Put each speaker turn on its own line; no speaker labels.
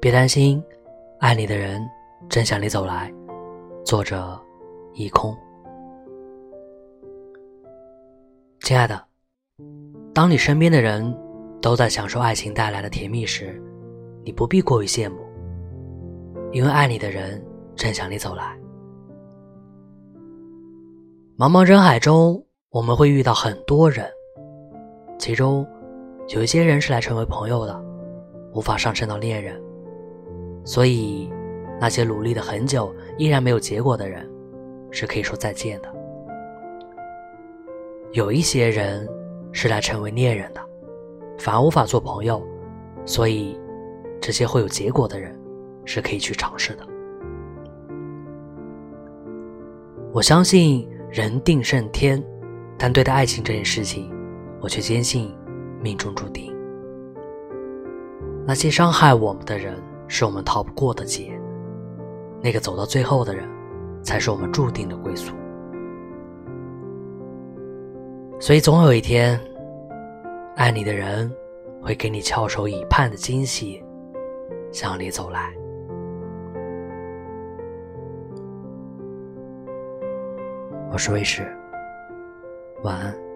别担心，爱你的人正向你走来。作者：一空。亲爱的，当你身边的人都在享受爱情带来的甜蜜时，你不必过于羡慕，因为爱你的人正向你走来。茫茫人海中，我们会遇到很多人，其中有一些人是来成为朋友的，无法上升到恋人。所以，那些努力了很久依然没有结果的人，是可以说再见的。有一些人是来成为恋人的，反而无法做朋友，所以这些会有结果的人是可以去尝试的。我相信。人定胜天，但对待爱情这件事情，我却坚信命中注定。那些伤害我们的人，是我们逃不过的劫；那个走到最后的人，才是我们注定的归宿。所以，总有一天，爱你的人会给你翘首以盼的惊喜，向你走来。我是卫士，晚安。